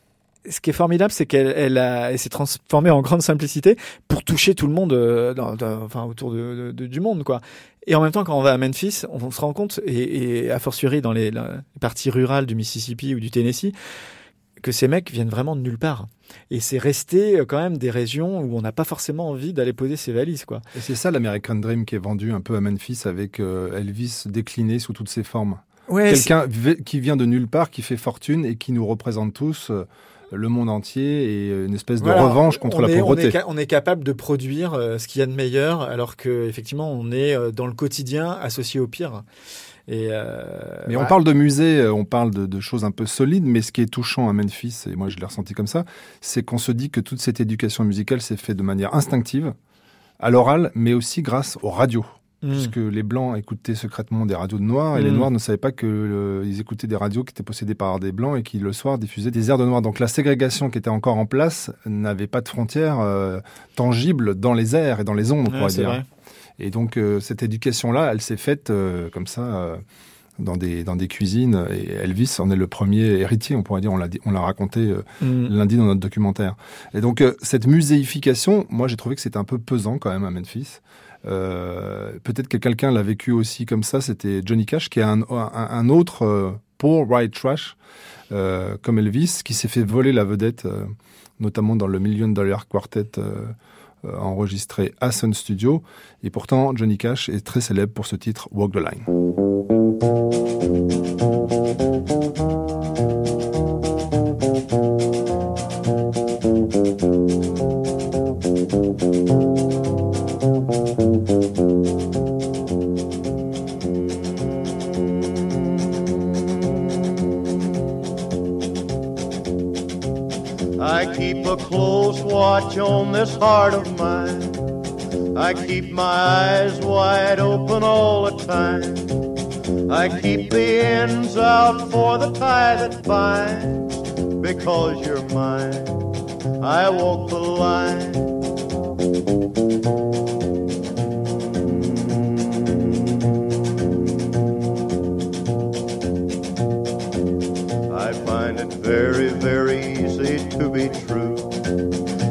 ce qui est formidable, c'est qu'elle s'est transformée en grande simplicité pour toucher tout le monde, euh, dans- enfin autour du monde, quoi. Et en même temps, quand on va à Memphis, on, se rend compte, et, et a fortiori dans les parties rurales du Mississippi ou du Tennessee, que ces mecs viennent vraiment de nulle part. Et c'est resté euh, quand même des régions où on n'a pas forcément envie d'aller poser ses valises, quoi. Et c'est ça l'American Dream qui est vendu un peu à Memphis avec euh, Elvis décliné sous toutes ses formes. Ouais, Quelqu'un qui vient de nulle part, qui fait fortune et qui nous représente tous, euh, le monde entier, et euh, une espèce de Voilà, revanche contre on la est- pauvreté. On est, ca- on est capable de produire euh, ce qu'il y a de meilleur, alors que effectivement, on est euh, dans le quotidien associé au pire. Et euh, Mais voilà. on parle de musée, on parle de, de choses un peu solides, mais ce qui est touchant à Memphis, et moi je l'ai ressenti comme ça, c'est qu'on se dit que toute cette éducation musicale s'est faite de manière instinctive, à l'oral, mais aussi grâce aux radios. Mm. Puisque les Blancs écoutaient secrètement des radios de Noirs, et les Mm. Noirs ne savaient pas qu'ils écoutaient des radios qui étaient possédées par des Blancs et qui le soir diffusaient des airs de Noirs. Donc la ségrégation qui était encore en place n'avait pas de frontières euh, tangibles dans les airs et dans les ondes, on Ouais, pourrait dire. vrai. Et donc euh, cette éducation-là, elle s'est faite euh, comme ça dans des dans des cuisines. Et Elvis en est le premier héritier, on pourrait dire. On l'a dit- on l'a raconté euh, Mm. lundi dans notre documentaire. Et donc euh, cette muséification, moi j'ai trouvé que c'était un peu pesant quand même à Memphis. Euh, Peut-être que quelqu'un l'a vécu aussi comme ça. C'était Johnny Cash, qui est un, autre euh, poor white trash euh, comme Elvis, qui s'est fait voler la vedette, notamment dans le Million Dollar Quartet. enregistré à Sun Studio. Et pourtant, Johnny Cash est très célèbre pour ce titre Walk the Line. Close watch on this heart of mine. I keep my eyes wide open all the time. I keep the ends out for the tie that binds. Because you're mine, I walk the line. I find it very, very easy to be true.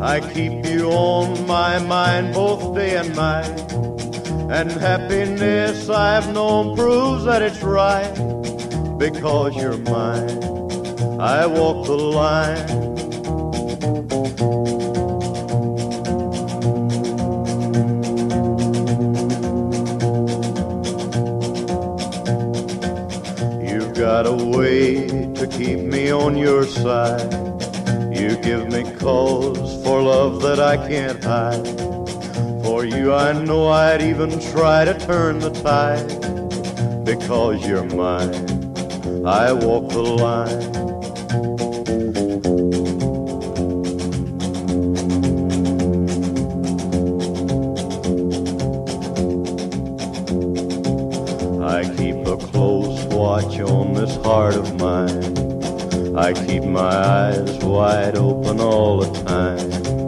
I keep you on my mind both day and night. And happiness I've known proves that it's right because you're mine. I walk the line. I can't hide. For you, I know I'd even try to turn the tide. Because you're mine, I walk the line. I keep a close watch on this heart of mine. I keep my eyes wide open all the time.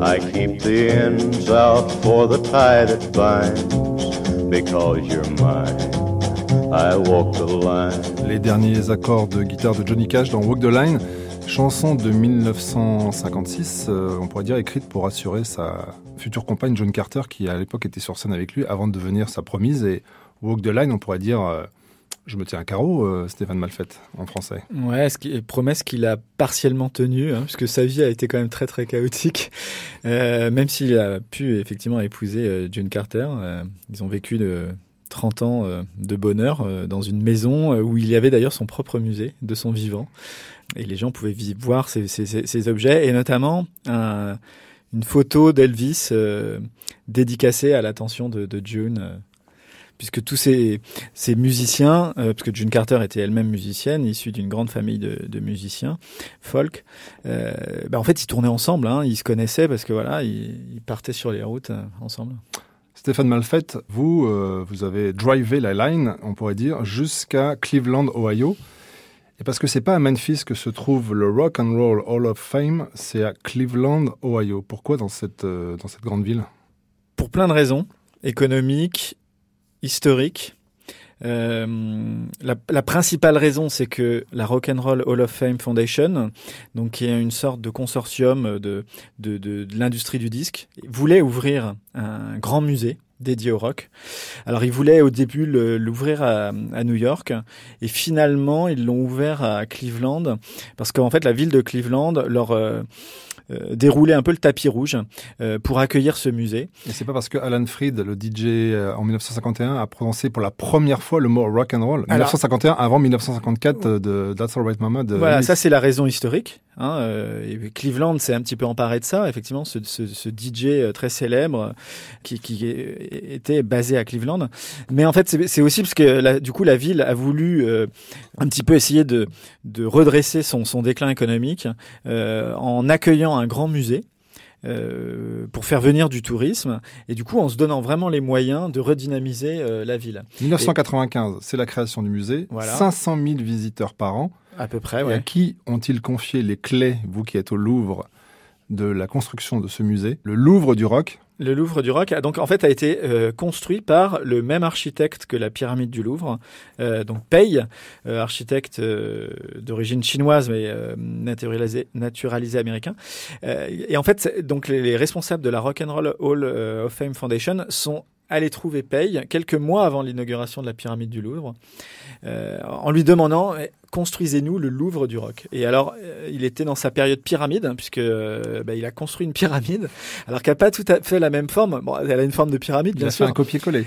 I keep the ends out for the tie that binds. Because you're mine, I walk the line. Les derniers accords de guitare de Johnny Cash dans Walk the Line, chanson de 1956, euh, on pourrait dire écrite pour assurer sa future compagne John Carter, qui à l'époque était sur scène avec lui avant de devenir sa promise. Et Walk the Line, on pourrait dire euh, Je me tiens à carreau, euh, Stéphane Malfette, en français. Ouais, promesse qu'il a partiellement tenue, hein, puisque sa vie a été quand même très très chaotique. Euh, même s'il a pu effectivement épouser euh, June Carter, ils ont vécu de 30 ans de bonheur dans une maison où il y avait d'ailleurs son propre musée de son vivant. Et les gens pouvaient voir ces, objets, et notamment un- une photo d'Elvis dédicacée à l'attention de June. Puisque tous ces, ces musiciens, euh, parce que June Carter était elle-même musicienne, issue d'une grande famille de, de musiciens folk, euh, bah, en fait, ils tournaient ensemble, hein, ils se connaissaient parce que voilà, ils, ils partaient sur les routes euh, ensemble. Stéphane Malfette, vous, euh, vous avez drivé la line, on pourrait dire, jusqu'à Cleveland, Ohio. Et parce que c'est pas à Memphis que se trouve le Rock and Roll Hall of Fame, c'est à Cleveland, Ohio. Pourquoi dans cette, dans cette grande ville? Pour plein de raisons, économiques, historiques. Euh, la, principale raison, c'est que la Rock'n'Roll Hall of Fame Foundation, donc qui est une sorte de consortium de, de, de l'industrie du disque, voulait ouvrir un grand musée dédié au rock. Alors ils voulaient au début l'ouvrir à, à New York et finalement ils l'ont ouvert à Cleveland parce qu'en fait la ville de Cleveland leur euh, euh, déroulait un peu le tapis rouge euh, pour accueillir ce musée. Et c'est pas parce que Alan Freed, le DJ en 1951, a prononcé pour la première fois le mot rock and roll. 1951 avant 1954 euh, de That's Alright Mama de Voilà, ça c'est la raison historique. Hein, euh, et Cleveland s'est un petit peu emparé de ça, effectivement, ce, ce, ce DJ euh, très célèbre euh, qui, qui est- était basé à Cleveland. Mais en fait, c'est c'est aussi parce que la- du coup la ville a voulu euh, un petit peu essayer de, de redresser son, son déclin économique euh, en accueillant un grand musée. euh, pour faire venir du tourisme et du coup en se donnant vraiment les moyens de redynamiser euh, la ville 1995, c'est la création du musée. Voilà. 500 000 visiteurs par an. À peu près à qui ont-ils confié les clés, vous qui êtes au Louvre, de la construction de ce musée? Le Louvre du rock. Le Louvre du Rock a donc en fait a été euh, construit par le même architecte que la pyramide du Louvre, euh, donc Pei, euh, architecte d'origine chinoise mais naturalisé, naturalisé américain. Et en fait, donc les, les responsables de la Rock and Roll Hall of Fame Foundation sont allés trouver Pei quelques mois avant l'inauguration de la pyramide du Louvre, euh, en lui demandant eh, construisez-nous le Louvre du rock. Et alors, euh, il était dans sa période pyramide, hein, puisque euh, bah, il a construit une pyramide, alors qu'elle n'a pas tout à fait la même forme. Bon, elle a une forme de pyramide, Il bien a fait sûr. un copier-coller.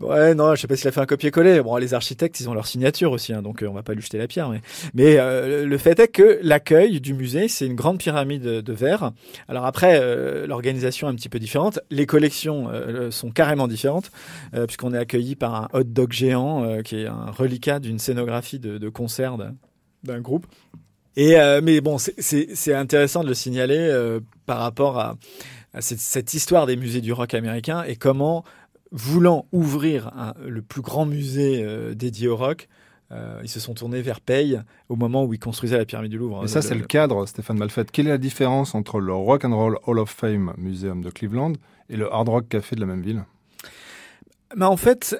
Ouais, non, je sais pas s'il a fait un copier-coller. Bon, les architectes, ils ont leur signature aussi, hein, donc euh, on va pas lui jeter la pierre. Mais, euh, le fait est que l'accueil du musée, c'est une grande pyramide de verre. Alors après, euh, l'organisation est un petit peu différente. Les collections sont carrément différentes, puisqu'on est accueilli par un hot dog géant, qui est un reliquat d'une scénographie de, de concert d'un- groupe. Et mais bon, c'est- intéressant de le signaler par rapport à, cette histoire des musées du rock américain et comment voulant ouvrir un- le plus grand musée euh, dédié au rock, euh, ils se sont tournés vers Pei au moment où ils construisaient la pyramide du Louvre. Et ça, c'est le cadre, Stéphane Malfette. Quelle est la différence entre le Rock and Roll Hall of Fame Museum de Cleveland et le Hard Rock Café de la même ville? Mais en fait,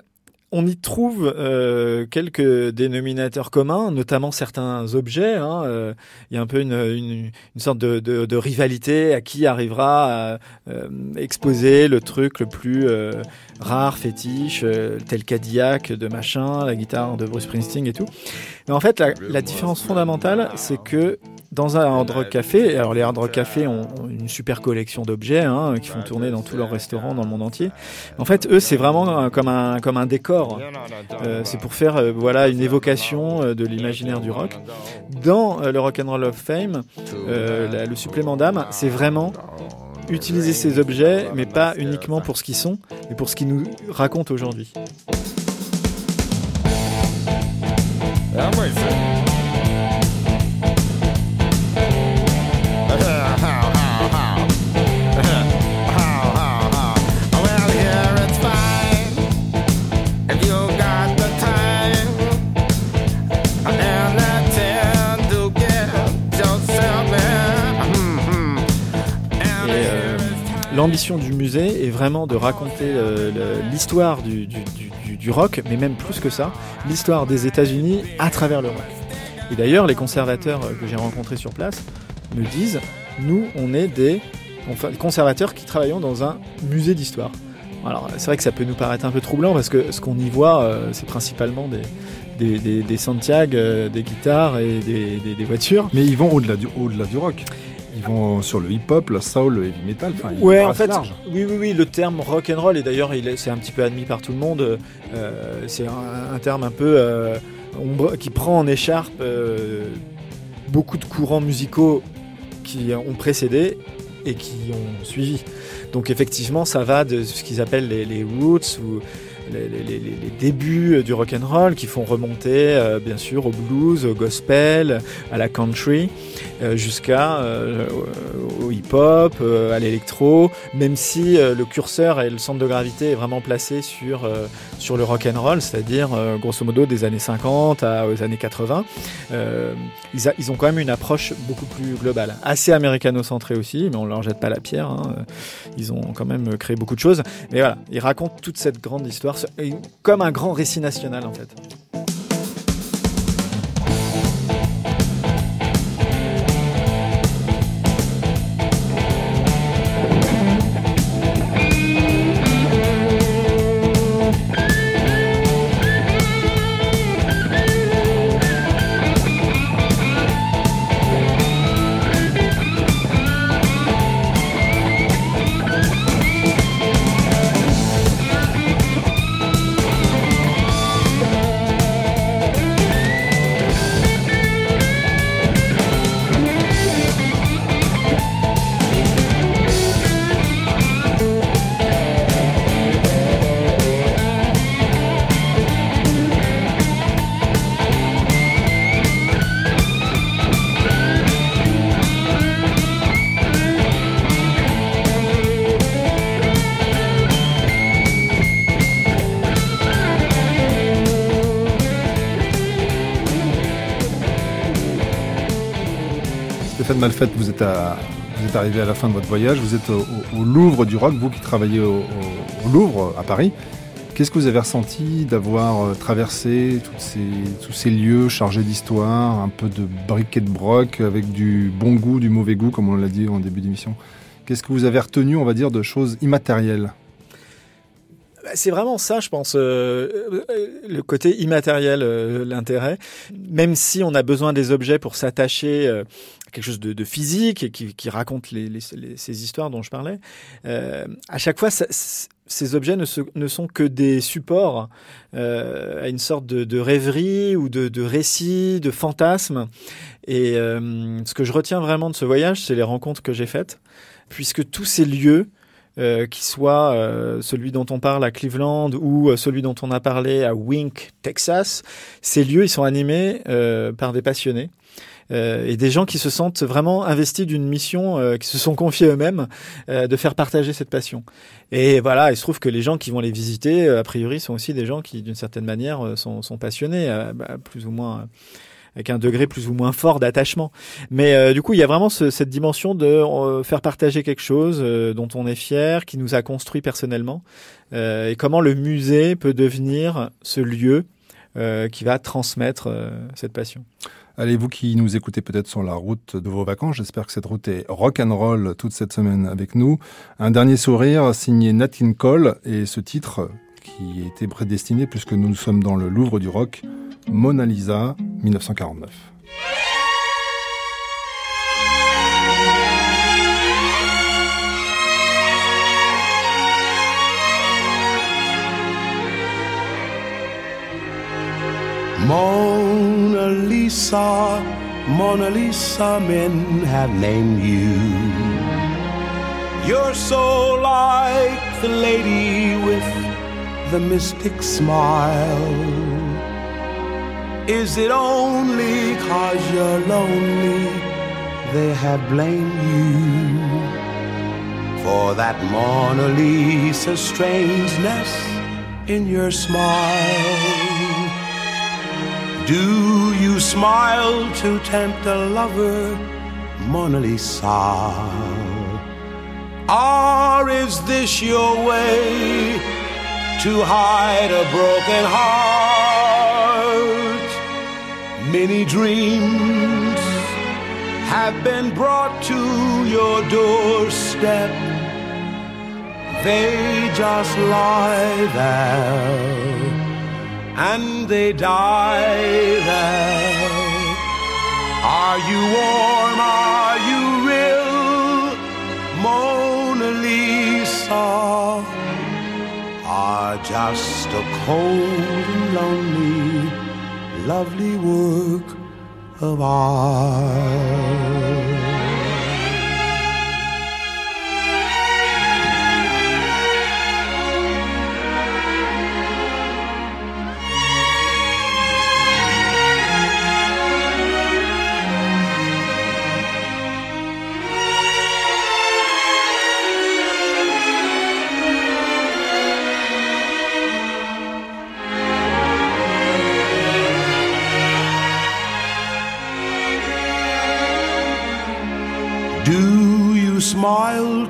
on y trouve euh, quelques dénominateurs communs, notamment certains objets. hein, euh, Il y a un peu une, une, une sorte de, de, de rivalité à qui arrivera à euh, exposer le truc le plus euh, rare, fétiche, euh, tel Cadillac de machin, la guitare de Bruce Springsteen et tout. Mais en fait, la, la différence fondamentale, c'est que dans un hard rock café, alors les hard rock cafés ont, une super collection d'objets hein, qui font tourner dans tous leurs restaurants dans le monde entier. En fait, eux, c'est vraiment euh, comme un comme un décor. Euh, c'est pour faire euh, voilà une évocation euh, de l'imaginaire du rock. Dans euh, le Rock and Roll of Fame, euh, la- le supplément d'âme, c'est vraiment utiliser ces objets, mais pas uniquement pour ce qu'ils sont, mais pour ce qu'ils nous racontent aujourd'hui. L'ambition du musée est vraiment de raconter euh, l'histoire du, rock, mais même plus que ça, l'histoire des États-Unis à travers le rock. Et d'ailleurs, les conservateurs euh, que j'ai rencontrés sur place me disent, nous, on est des conservateurs qui travaillons dans un musée d'histoire. Alors, c'est vrai que ça peut nous paraître un peu troublant parce que ce qu'on y voit, euh, c'est principalement des, des, des, Santiago, des guitares et des, voitures. Mais ils vont du, au-delà du rock. Ils vont sur le hip-hop, le soul, le heavy metal. Enfin, Ouais, en fait, large. oui, oui, oui, le terme rock and roll et d'ailleurs, il est- c'est un petit peu admis par tout le monde. euh, c'est un, un terme un peu euh, ombre- qui prend en écharpe euh, beaucoup de courants musicaux qui ont précédé et qui ont suivi. Donc effectivement, ça va de ce qu'ils appellent les, les roots ou les, débuts du rock and roll qui font remonter euh, bien sûr au blues, au gospel, à la country, euh, jusqu'à euh, au- hip-hop, euh, à l'électro, même si euh, le curseur et le centre de gravité est vraiment placé sur euh, sur le rock and roll, c'est-à-dire euh, grosso modo des années 50 à, aux années 80. Euh, ils, ont quand même une approche beaucoup plus globale, assez américano-centrée aussi, mais on leur jette pas la pierre. hein. Ils ont quand même créé beaucoup de choses. Mais voilà, ils racontent toute cette grande histoire comme un grand récit national en fait. Stéphane Malfette, vous êtes, vous êtes arrivé à la fin de votre voyage, vous êtes au, Louvre du rock, vous qui travaillez au, Louvre à Paris. Qu'est-ce que vous avez ressenti d'avoir euh, traversé tous ces lieux chargés d'histoire, un peu de briquet de broc, avec du bon goût, du mauvais goût, comme on l'a dit en début d'émission? Qu'est-ce que vous avez retenu, on va dire, de choses immatérielles? C'est vraiment ça, je pense, euh, euh, le côté immatériel, euh, l'intérêt. Même si on a besoin des objets pour s'attacher à quelque chose de, physique et qui, raconte ces histoires dont je parlais, à chaque fois, ces objets ne, sont que des supports à une sorte de, rêverie ou de, de récit, de fantasme. Et ce que je retiens vraiment de ce voyage, c'est les rencontres que j'ai faites, puisque tous ces lieux euh, qui soit euh, celui dont on parle à Cleveland ou euh, celui dont on a parlé à Wink, Texas, ces lieux ils sont animés par des passionnés. et des gens qui se sentent vraiment investis d'une mission, qui se sont confiés eux-mêmes, de faire partager cette passion. Et voilà, il se trouve que les gens qui vont les visiter, a priori, sont aussi des gens qui, d'une certaine manière, sont, passionnés, bah, plus ou moins, avec un degré plus ou moins fort d'attachement. Mais euh, du coup, il y a vraiment ce- cette dimension de euh, faire partager quelque chose euh, dont on est fier, qui nous a construit personnellement, et comment le musée peut devenir ce lieu qui va transmettre cette passion. Allez, vous qui nous écoutez peut-être sur la route de vos vacances, j'espère que cette route est rock and roll toute cette semaine avec nous. Un dernier sourire signé Nat Cole et ce titre qui était prédestiné puisque nous sommes dans le Louvre du rock, Mona Lisa 1949. Mona Lisa, Mona Lisa, men have named you. You're so like the lady with the mystic smile. Is it only cause you're lonely they have blamed you for that Mona Lisa strangeness in your smile? Do you smile to tempt a lover, Mona Lisa? Or is this your way to hide a broken heart? Many dreams have been brought to your doorstep. They just lie there and they die there. Are you warm? Are you real? Mona Lisa are just a cold and lonely, lovely work of art.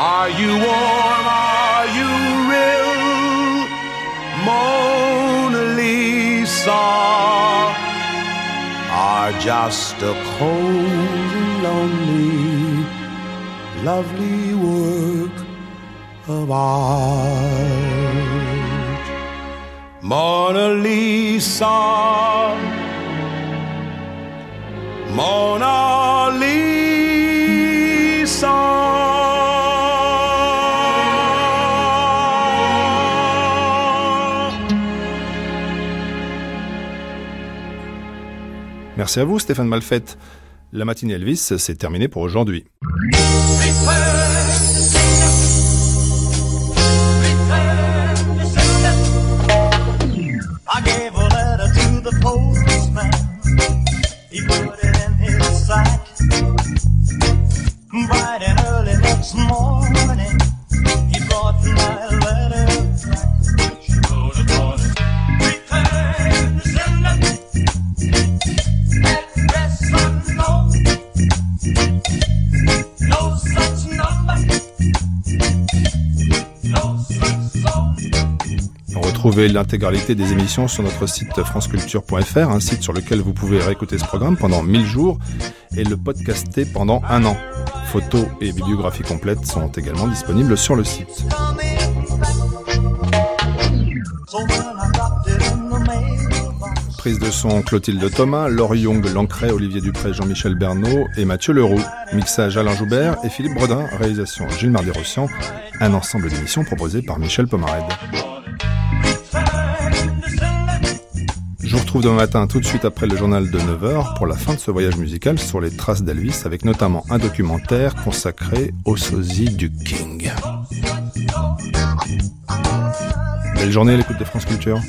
Are you warm? Are you real? Mona Lisa are just a cold and lonely, lovely work of art. Mona Lisa, Mona Merci à vous, Stéphane Malfette. La matinée Elvis, c'est terminé pour aujourd'hui. L'intégralité des émissions sur notre site franceculture.fr, un site sur lequel vous pouvez réécouter ce programme pendant 1000 jours et le podcaster pendant un an. Photos et bibliographies complètes sont également disponibles sur le site. Prise de son Clotilde Thomas, Laure Young Lancret, Olivier Dupré, Jean-Michel Bernot et Mathieu Leroux. Mixage Alain Joubert et Philippe Bredin. Réalisation Gilles Mardy-Rossian. Un ensemble d'émissions proposé par Michel Pomarède. Je vous retrouve demain matin tout de suite après le journal de 9h pour la fin de ce voyage musical sur les traces d'Elvis avec notamment un documentaire consacré au sosie du King. Belle journée l'écoute de France Culture.